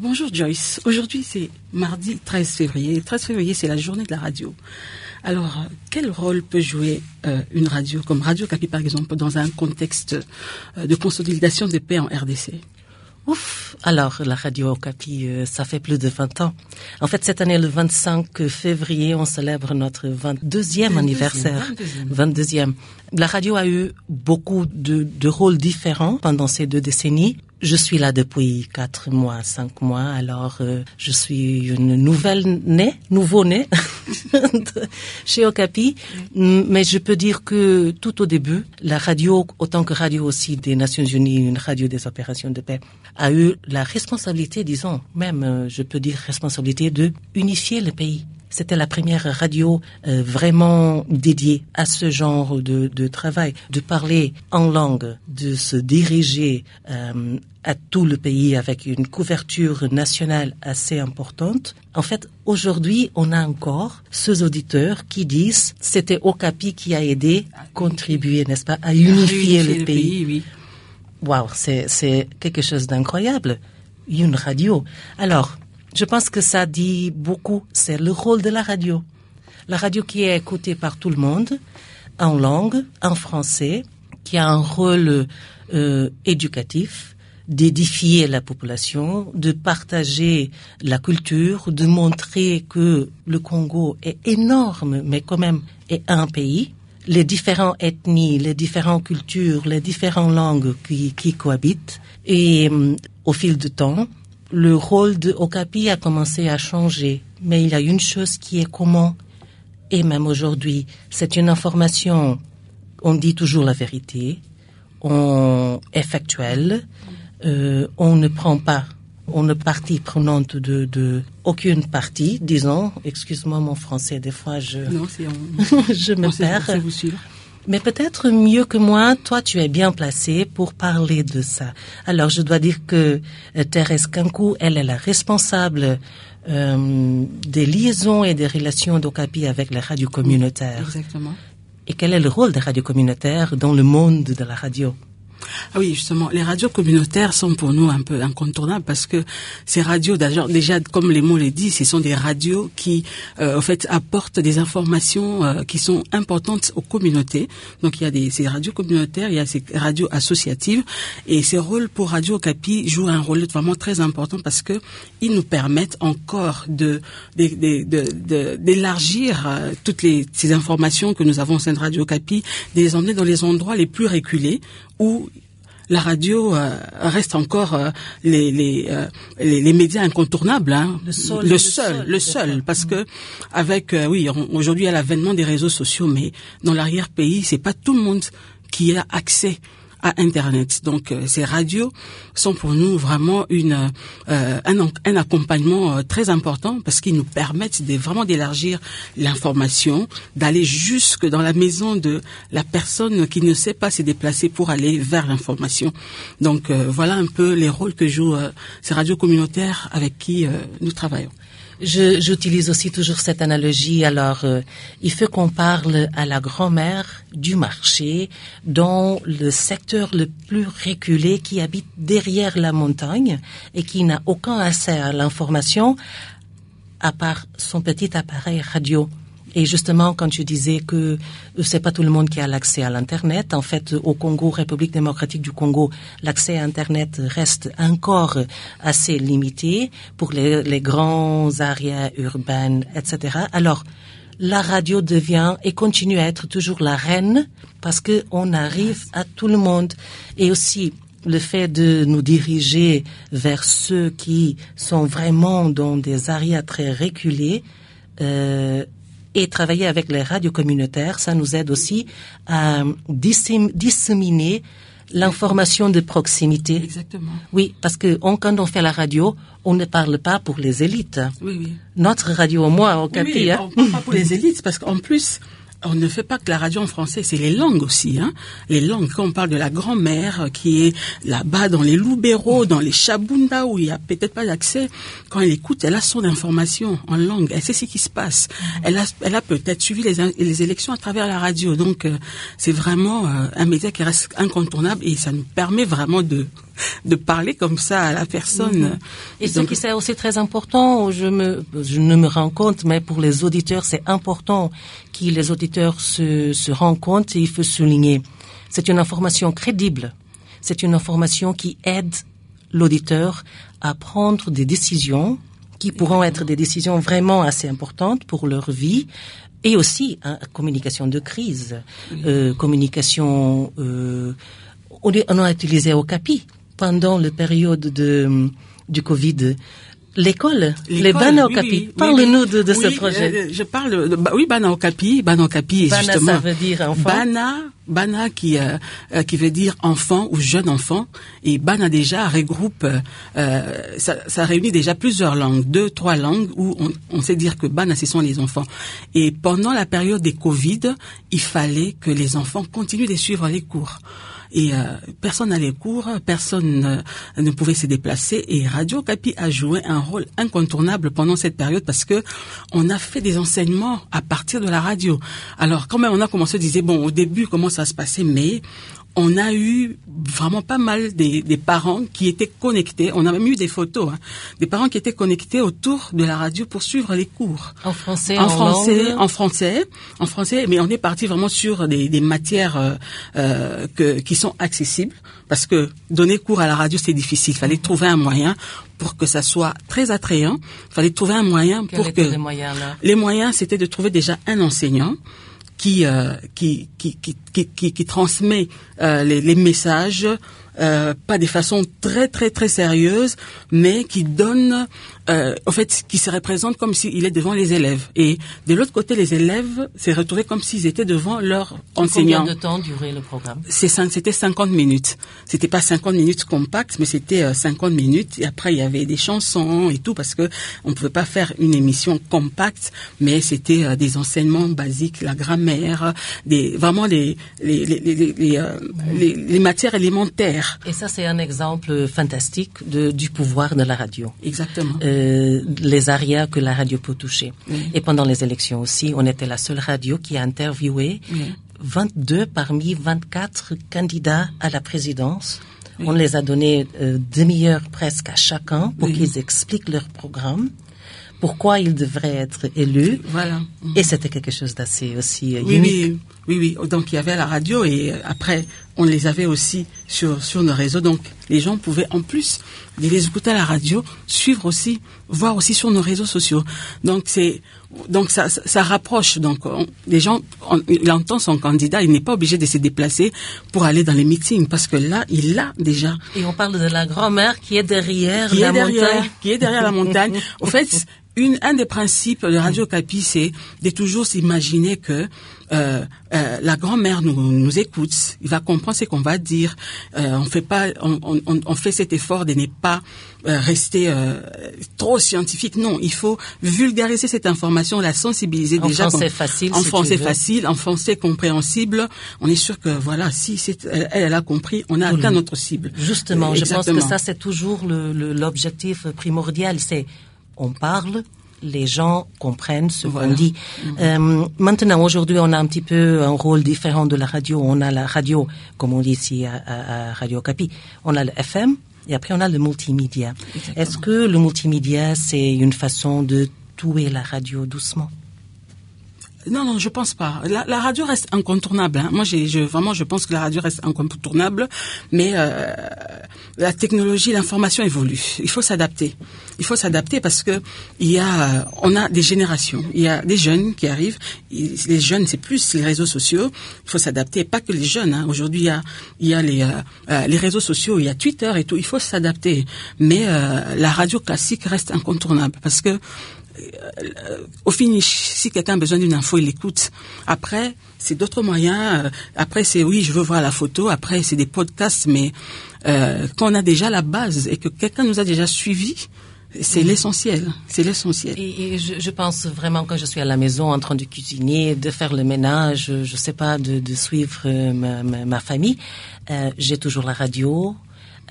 Bonjour Joyce. Aujourd'hui c'est mardi 13 février. 13 février c'est la journée de la radio. Alors euh, quel rôle peut jouer euh, une radio comme Radio Capi par exemple dans un contexte euh, de consolidation des paix en RDC Ouf Alors, la radio Capi, ça fait plus de 20 ans. En fait, cette année, le 25 février, on célèbre notre 22e anniversaire. 22e. La radio a eu beaucoup de, de rôles différents pendant ces deux décennies. Je suis là depuis quatre mois, cinq mois, alors euh, je suis une nouvelle née, nouveau née chez Okapi, mais je peux dire que tout au début, la radio, autant que radio aussi des Nations Unies, une radio des opérations de paix, a eu la responsabilité, disons, même euh, je peux dire responsabilité de unifier le pays. C'était la première radio euh, vraiment dédiée à ce genre de, de, travail, de parler en langue, de se diriger euh, à tout le pays avec une couverture nationale assez importante. En fait, aujourd'hui, on a encore ceux auditeurs qui disent c'était Okapi qui a aidé, contribué, n'est-ce pas, à unifier le, pays. oui. Waouh, c'est, c'est quelque chose d'incroyable. Une radio. Alors, je pense que ça dit beaucoup. C'est le rôle de la radio. La radio qui est écoutée par tout le monde, en langue, en français, qui a un rôle euh, éducatif, d'édifier la population, de partager la culture, de montrer que le Congo est énorme, mais quand même est un pays. Les différentes ethnies, les différentes cultures, les différentes langues qui, qui cohabitent. Et euh, au fil du temps, le rôle de Okapi a commencé à changer, mais il y a une chose qui est commun, et même aujourd'hui, c'est une information, on dit toujours la vérité, on est factuel, euh, on ne prend pas, on ne partie prenante de, de aucune partie, disons, excuse-moi mon français, des fois je, non, je me perds. Vous mais peut-être mieux que moi, toi, tu es bien placé pour parler de ça. Alors, je dois dire que euh, Thérèse Kankou, elle est la responsable euh, des liaisons et des relations d'Ocapi avec les radios communautaires. Exactement. Et quel est le rôle des radios communautaires dans le monde de la radio? Ah oui, justement, les radios communautaires sont pour nous un peu incontournables parce que ces radios, déjà, comme les mots le disent, ce sont des radios qui, euh, en fait, apportent des informations euh, qui sont importantes aux communautés. Donc, il y a des, ces radios communautaires, il y a ces radios associatives et ces rôles pour Radio Capi jouent un rôle vraiment très important parce que ils nous permettent encore de, d'élargir euh, toutes les, ces informations que nous avons au sein de Radio Capi, de les emmener dans les endroits les plus reculés où la radio euh, reste encore euh, les, les, euh, les, les, médias incontournables, hein. le, seul, le, seul, le seul, parce que avec oui, aujourd'hui il y a l'avènement des réseaux sociaux, mais dans l'arrière-pays, c'est pas tout le monde qui a accès à Internet. Donc euh, ces radios sont pour nous vraiment une, euh, un, un, accompagnement euh, très important parce qu'ils nous permettent de vraiment d'élargir l'information, d'aller jusque dans la maison de la personne qui ne sait pas se déplacer pour aller vers l'information. Donc voilà un peu les rôles que jouent ces radios communautaires avec qui nous travaillons. J'utilise aussi toujours cette analogie. Alors, euh, il faut qu'on parle à la grand-mère du marché dans le secteur le plus reculé qui habite derrière la montagne et qui n'a aucun accès à l'information à part son petit appareil radio. Et justement, quand tu disais que c'est pas tout le monde qui a l'accès à l'internet, en fait, au Congo, République démocratique du Congo, l'accès à internet reste encore assez limité pour les, les grands areas urbaines, etc. Alors, la radio devient et continue à être toujours la reine parce que on arrive à tout le monde et aussi le fait de nous diriger vers ceux qui sont vraiment dans des areas très reculés euh, et travailler avec les radios communautaires, ça nous aide aussi à disséminer l'information de proximité. Exactement. Oui, parce que quand on fait la radio, on ne parle pas pour les élites. Oui, oui. Notre radio, moi, au Capi, oui, hein. on parle pas pour les élites, parce qu'en plus, on ne fait pas que la radio en français, c'est les langues aussi. Hein. Les langues, quand on parle de la grand-mère qui est là-bas dans les Loubéros, dans les Chabunda, où il n'y a peut-être pas d'accès, quand elle écoute, elle a son information en langue, elle sait ce qui se passe. Elle a, elle a peut-être suivi les, les, élections à travers la radio. Donc, euh, c'est vraiment euh, un média qui reste incontournable et ça nous permet vraiment de de parler comme ça à la personne. Mhm. Et ce qui c'est aussi très important, je me, je ne me rends compte, mais pour les auditeurs, c'est important que les auditeurs se, se rendent compte et il faut souligner. C'est une information crédible. C'est une information qui aide l'auditeur à prendre des décisions qui pourront être des décisions vraiment assez importantes pour leur vie, et aussi hein, communication de crise, euh, communication. Euh, on, on, a utilisé Okapi pendant la période de, du Covid L'école, les Bana Okapi. Parle-nous de, de ce projet. Euh, je parle, de, bah oui, Bana Okapi, Bana Okapi, Bana, justement. ça veut dire enfant. Bana, Bana qui euh, euh, qui veut dire enfant ou jeune enfant, et Bana déjà regroupe, euh, ça, ça réunit déjà plusieurs langues, deux, trois langues où on, on sait dire que Bana ce sont les enfants. Et pendant la période des Covid, il fallait que les enfants continuent de suivre les cours et euh, personne n'allait cours, personne euh, ne pouvait se déplacer et Radio Capi a joué un rôle incontournable pendant cette période parce que on a fait des enseignements à partir de la radio. Alors quand même on a commencé à dire bon au début comment ça se passait mais on a eu vraiment pas mal des, des, parents qui étaient connectés. On a même eu des photos, hein, des parents qui étaient connectés autour de la radio pour suivre les cours. En français, en, en français, langue. en français, en français. Mais on est parti vraiment sur des, des matières euh, euh, que, qui sont accessibles, parce que donner cours à la radio c'est difficile. Il fallait trouver un moyen pour que ça soit très attrayant. Il fallait trouver un moyen Quels pour que les moyens là? les moyens c'était de trouver déjà un enseignant qui, euh, qui, qui, qui, qui, qui, qui transmet euh, les, les messages, euh, pas de façon très très très sérieuse, mais qui donne, euh, en fait, qui se représente comme s'il est devant les élèves. Et de l'autre côté, les élèves s'est retrouvés comme s'ils étaient devant leur enseignant. Combien de temps durait le programme? C'était 50 minutes. C'était pas 50 minutes compactes, mais c'était euh, 50 minutes. Et après, il y avait des chansons et tout, parce que on pouvait pas faire une émission compacte, mais c'était euh, des enseignements basiques, la grammaire, des vraiment les les les les, les, euh, les- les matières élémentaires. Et ça, c'est un exemple fantastique de, du pouvoir de la radio. Exactement. Euh, les arias que la radio peut toucher. Oui. Et pendant les élections aussi, on était la seule radio qui a interviewé Oui. 22 parmi 24 candidats à la présidence. On les a donné euh, demi-heure presque à chacun pour qu'ils expliquent leur programme, pourquoi ils devraient être élus. Voilà. Et c'était quelque chose d'assez aussi euh, Oui, unique. oui, oui, oui. Donc il y avait la radio et après on les avait aussi sur sur nos réseaux. Donc les gens pouvaient en plus de les écouter à la radio, suivre aussi, voir aussi sur nos réseaux sociaux. Donc c'est donc ça, ça, ça rapproche. Donc on- les gens, on- il entend son candidat, il n'est pas obligé de se déplacer pour aller dans les meetings parce que là il l'a déjà. Et on parle de la grand-mère qui est derrière Qui la est derrière, montagne. qui est derrière la montagne. Au fait, une, un des principes de Radio Capi, c'est de toujours s'imaginer que euh, euh, la grand-mère nous, nous écoute, il va comprendre ce qu'on va dire. Euh, on fait pas, on, on, on fait cet effort de ne pas euh, rester euh, trop scientifique. Non, il faut vulgariser cette information, la sensibiliser En déjà. français facile, En si français facile, en français compréhensible. On est sûr que voilà, si c'est, elle, elle a compris, on a Tout le atteint notre cible. Justement, je pense que ça, c'est toujours le- le- l'objectif primordial. C'est on parle, les gens comprennent ce Voilà. qu'on dit. Euh, maintenant, aujourd'hui, on a un petit peu un rôle différent de la radio. On a la radio, comme on dit ici à, à- à Radio Capi, on a le FM et après on a le multimédia. Est-ce que le multimédia, c'est une façon de tuer la radio doucement? Non, non, je pense pas. La, la radio reste incontournable. hein. Moi, j'ai, je, vraiment, je pense que la radio reste incontournable, mais euh, la technologie, l'information évolue. Il faut s'adapter. Il faut s'adapter parce que il y a, euh, on a des générations. Il y a des jeunes qui arrivent. Les jeunes, c'est plus les réseaux sociaux. Il faut s'adapter. Pas que les jeunes. hein. Aujourd'hui, il y a, il y a les, euh, euh, les réseaux sociaux, il y a Twitter et tout. Il faut s'adapter. Mais euh, la radio classique reste incontournable parce que au finish, si quelqu'un a besoin d'une info, il l'écoute. Après, c'est d'autres moyens. Euh, Après, c'est oui, je veux voir la photo. Après, c'est des podcasts. Mais euh, quand on a déjà la base et que quelqu'un nous a déjà suivi, c'est l'essentiel. C'est l'essentiel. Et, et je, je pense vraiment quand je suis à la maison en train de cuisiner, de faire le ménage, je sais pas, de, de suivre euh, ma, ma, ma famille, euh, j'ai toujours la radio,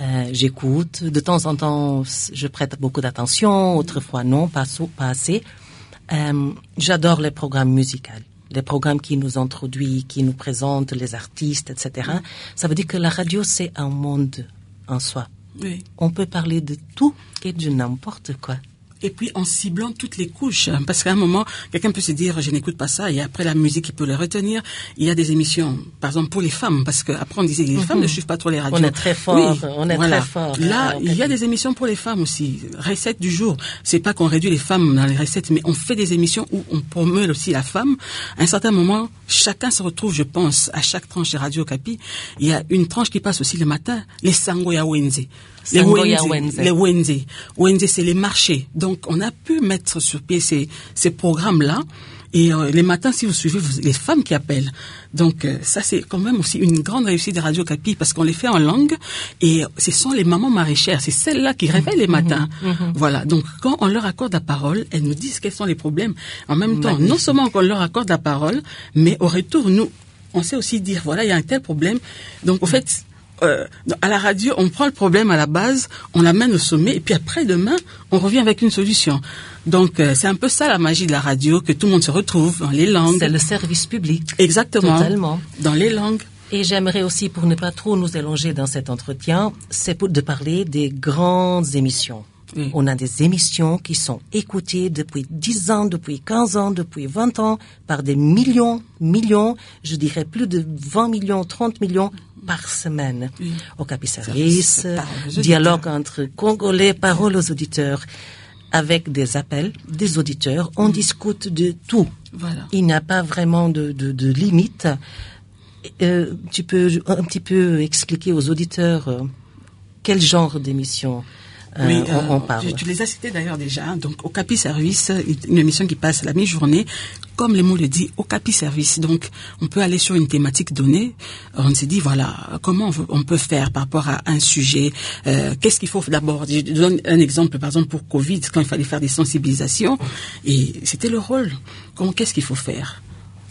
euh, j'écoute. De temps en temps, je prête beaucoup d'attention, autrefois non, pas, pas assez. Euh, J'adore les programmes musicaux. Les programmes qui nous introduisent, qui nous présentent les artistes, etc. Ça veut dire que la radio, c'est un monde en soi. Oui. On peut parler de tout et de n'importe quoi. Et puis en ciblant toutes les couches. hein, Parce qu'à un moment, quelqu'un peut se dire, je n'écoute pas ça, et après la musique, il peut le retenir. Il y a des émissions, par exemple, pour les femmes, parce qu'après on disait, les femmes ne suivent pas trop les radios. Mhm. On est très fort, Oui, on est voilà. très fort. Là, euh, il y a des émissions pour les femmes aussi. Recettes du jour. C'est pas qu'on réduit les femmes dans les recettes, mais on fait des émissions où on promeut aussi la femme. À un certain moment, chacun se retrouve, je pense, à chaque tranche de Radio Capi. Il y a une tranche qui passe aussi le matin, les Sangoya Wenze. Les. Wenze. Les Wenze. Wenze, c'est les marchés. Donc, on a pu mettre sur pied ces, ces programmes-là. Et euh, les matins, si vous suivez, vous- les femmes qui appellent. Donc, euh, ça, c'est quand même aussi une grande réussite de Radio Capi parce qu'on les fait en langue. Et ce sont les mamans maraîchères. C'est celles-là qui réveillent les matins. Voilà. Donc, quand on leur accorde la parole, elles nous disent quels sont les problèmes. En même temps, non seulement qu'on leur accorde la parole, mais au retour, nous, on sait aussi dire, voilà, il y a un tel problème. Donc, au fait, euh, à la radio, on prend le problème à la base, on l'amène au sommet, et puis après demain, on revient avec une solution. Donc euh, c'est un peu ça la magie de la radio, que tout le monde se retrouve dans les langues. C'est le service public. Exactement. Totalement. Dans les langues. Et j'aimerais aussi, pour ne pas trop nous élonger dans cet entretien, c'est de parler des grandes émissions. Oui. On a des émissions qui sont écoutées depuis 10 ans, depuis 15 ans, depuis 20 ans par des millions, millions, je dirais plus de 20 millions, 30 millions par semaine. Au Capi Service, dialogue entre Congolais, parole aux auditeurs, avec des appels des auditeurs, on discute de tout. Voilà. Il n'y a pas vraiment de, de, de limite. Euh, tu peux un petit peu expliquer aux auditeurs euh, quel genre d'émission euh, Oui, on, on parle. Tu, tu les as cités d'ailleurs déjà. hein. Donc, au Capi Service, une émission qui passe la mi-journée, comme les mots le dit, au Capi Service. Donc, on peut aller sur une thématique donnée. On s'est dit, voilà, comment on, peut faire par rapport à un sujet euh, Qu'est-ce qu'il faut d'abord? Je donne un exemple, par exemple, pour Covid, quand il fallait faire des sensibilisations. Et c'était le rôle. Comment, qu'est-ce qu'il faut faire?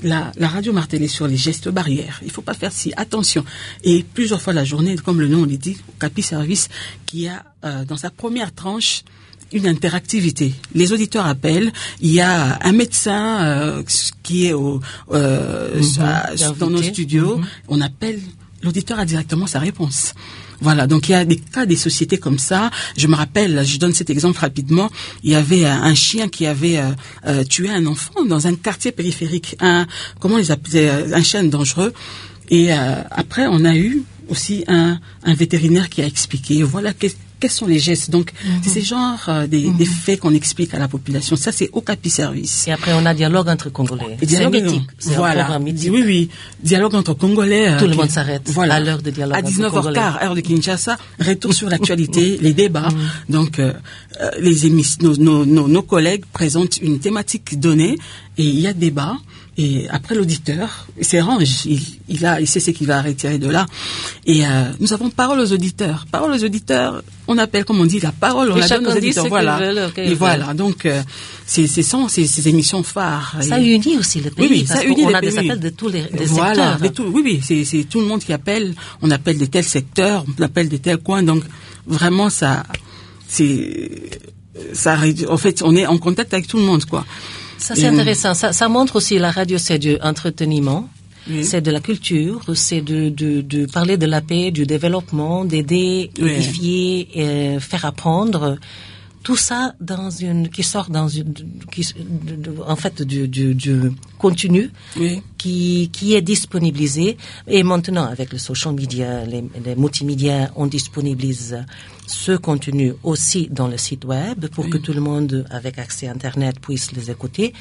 La, la radio martelait sur les gestes barrières. Il faut pas faire si attention. Et plusieurs fois la journée, comme le nom le dit, Capi Service, qui a euh, dans sa première tranche une interactivité. Les auditeurs appellent. Il y a un médecin euh, qui est au, euh, à- dans nos studios. On appelle. L'auditeur a directement sa réponse. Voilà, donc il y a des cas des sociétés comme ça. Je me rappelle, je donne cet exemple rapidement. Il y avait un, un chien qui avait euh, euh, tué un enfant dans un quartier périphérique. Un comment ils appelaient euh, un chien dangereux. Et euh, après, on a eu aussi un, un vétérinaire qui a expliqué. Voilà quels sont les gestes? Donc, c'est ces genres euh, des, des faits qu'on explique à la population. Ça, c'est au capi service. Et après, on a dialogue entre Congolais. Dialogue, mythique. Voilà. un programme mythique. Oui, oui. Dialogue entre Congolais. euh, Tout le monde s'arrête à l'heure de dialogue À entre 19h15, Congolais. heure de Kinshasa, retour sur l'actualité, les débats. Donc, euh, les nos, nos, nos, nos collègues présentent une thématique donnée et il y a débat. Et après l'auditeur, c'est range, il, il a, il sait ce qu'il va retirer de là. Et euh, nous avons parole aux auditeurs. Parole aux auditeurs, on appelle, comme on dit, la parole, on Et la donne aux Voilà. et voilà. Donc, euh, c'est ces, émissions phares. Ça Et- unit aussi le pays. oui, oui, parce ça unit qu'on les a des pays. appels de tous les des voilà, secteurs. tout- oui, oui, c'est tout le monde qui appelle. On appelle de tels secteurs, on appelle de tels coins. Donc, vraiment, ça, c'est, ça, en fait, on est en contact avec tout le monde, quoi. Ça, c'est intéressant. Ça, ça montre aussi la radio, c'est du entreteniment. Oui. C'est de la culture, c'est de, de, de parler de la paix, du développement, d'aider, Oui. édifier, et faire apprendre. Tout ça dans une qui sort dans une qui, de- en fait du, du, du contenu Oui. qui qui est disponibilisé et maintenant avec le social media, les, les multimédias, on disponibilise ce contenu aussi dans le site web pour que tout le monde avec accès à internet puisse les écouter.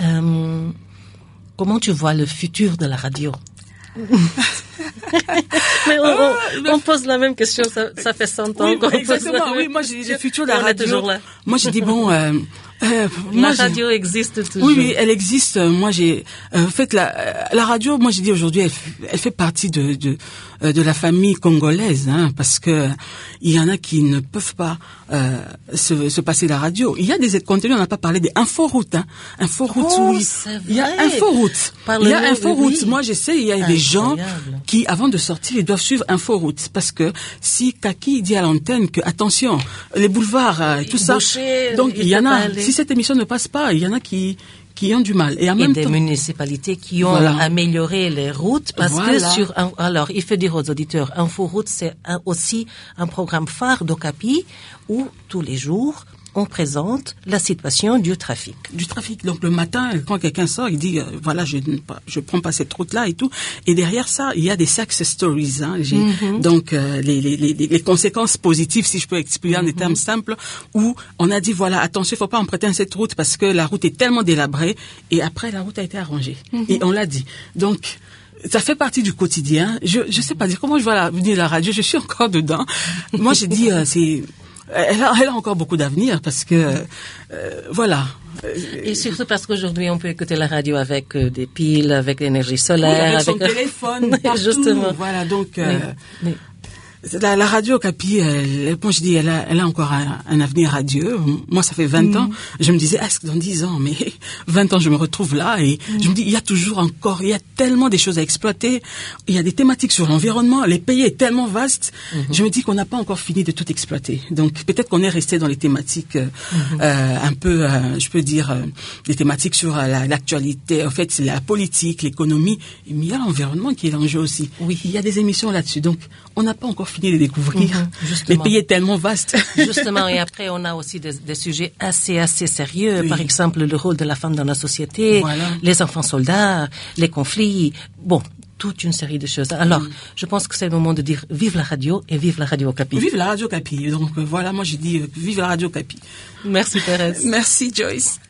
Euh, comment tu vois le futur de la radio? Mais on, on- on pose la même question, ça, ça fait 100 ans Oui, qu'on pose exactement. Oui, moi, j'ai le futur de la radio. toujours là. Moi, j'ai dit bon. Euh, euh, La moi, radio existe toujours. Oui, oui, elle existe. Moi, j'ai euh, en fait la, euh, la radio. Moi, j'ai dit aujourd'hui, elle, elle fait partie de de, de la famille congolaise, hein, parce que il y en a qui ne peuvent pas euh, se, se passer la radio. Il y a des contenus. On n'a pas parlé des inforoutes. Hein. Inforoutes, Oh, oui. Il y a inforoutes. Il y a inforoutes. oui. Moi, je sais, il y a des gens qui, avant de sortir, ils doivent suivre inforoutes, parce que si Kaki dit à l'antenne que attention, les boulevards, euh, tout ça, Boucher, donc il y en a. aller. Si cette émission ne passe pas, il y en a qui qui ont du mal. Et, en même des municipalités qui ont amélioré les routes parce que sur un, alors il faut dire aux auditeurs, InfoRoute c'est aussi un programme phare d'Ocapi où tous les jours on présente la situation du trafic. Du trafic. Donc le matin, quand quelqu'un sort, il dit euh, voilà, je ne je prends pas cette route-là et tout. Et derrière ça, il y a des success stories. Hein. Mhm. Donc euh, les, les, les, les, conséquences positives, si je peux expliquer en des mhm. termes simples, où on a dit voilà, attention, il faut pas emprunter cette route parce que la route est tellement délabrée. Et après, la route a été arrangée. Mhm. Et on l'a dit. Donc ça fait partie du quotidien. Je je sais pas dire comment je vois la, venir la radio. Je suis encore dedans. Moi, j'ai dit euh, c'est elle a, elle a encore beaucoup d'avenir parce que euh, voilà. Et surtout parce qu'aujourd'hui on peut écouter la radio avec euh, des piles, avec l'énergie solaire, avec, son téléphone, partout, justement. Voilà donc. Euh, la, la, radio Capi, elle, je dis, elle a, elle a encore un, avenir radieux. Moi, ça fait 20 mm. ans. Je me disais, est-ce que dans 10 ans, mais 20 ans, je me retrouve là et mm. je me dis, il y a toujours encore, il y a tellement des choses à exploiter. Il y a des thématiques sur l'environnement. Les pays est tellement vaste. Mm-hmm. Je me dis qu'on n'a pas encore fini de tout exploiter. Donc, peut-être qu'on est resté dans les thématiques euh, mm-hmm. euh un peu, euh, je peux dire, euh, des thématiques sur l'actualité. en fait, c'est la politique, l'économie. Mais il y a l'environnement qui est l'enjeu aussi. Oui. Il y a des émissions là-dessus. Donc, on n'a pas encore fini de découvrir. Mhm, Les pays est tellement vaste. Justement, et après, on a aussi des, des sujets assez, assez sérieux. Par exemple, le rôle de la femme dans la société, les enfants soldats, les conflits. Bon, toute une série de choses. Alors, je pense que c'est le moment de dire vive la radio et vive la radio Capi. Vive la radio Capi. Donc, euh, voilà, moi, j'ai dit euh, vive la radio Capi. Merci, Thérèse. Merci, Joyce.